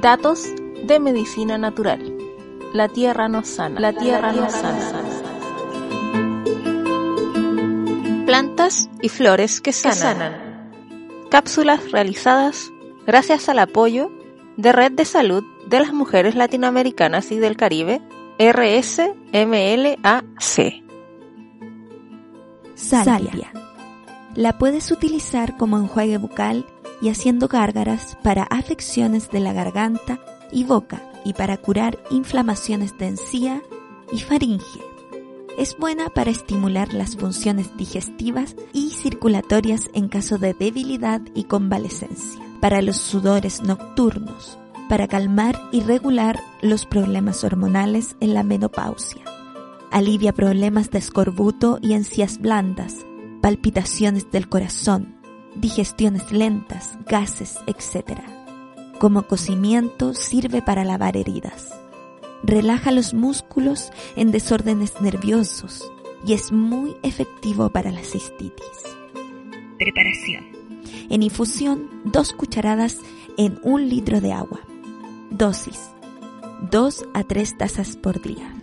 Datos de medicina natural. La tierra nos sana. La tierra nos sana. Plantas y flores que sanan. Cápsulas realizadas gracias al apoyo de Red de Salud de las Mujeres Latinoamericanas y del Caribe, RSMLAC. Salvia. La puedes utilizar como enjuague bucal y haciendo gárgaras para afecciones de la garganta y boca y para curar inflamaciones de encía y faringe. Es buena para estimular las funciones digestivas y circulatorias en caso de debilidad y convalecencia, para los sudores nocturnos, para calmar y regular los problemas hormonales en la menopausia. Alivia problemas de escorbuto y encías blandas, palpitaciones del corazón, digestiones lentas, gases, etc. Como cocimiento sirve para lavar heridas. Relaja los músculos en desórdenes nerviosos y es muy efectivo para la cistitis. Preparación. En infusión, dos cucharadas en un litro de agua. Dosis. 2 a 3 tazas por día.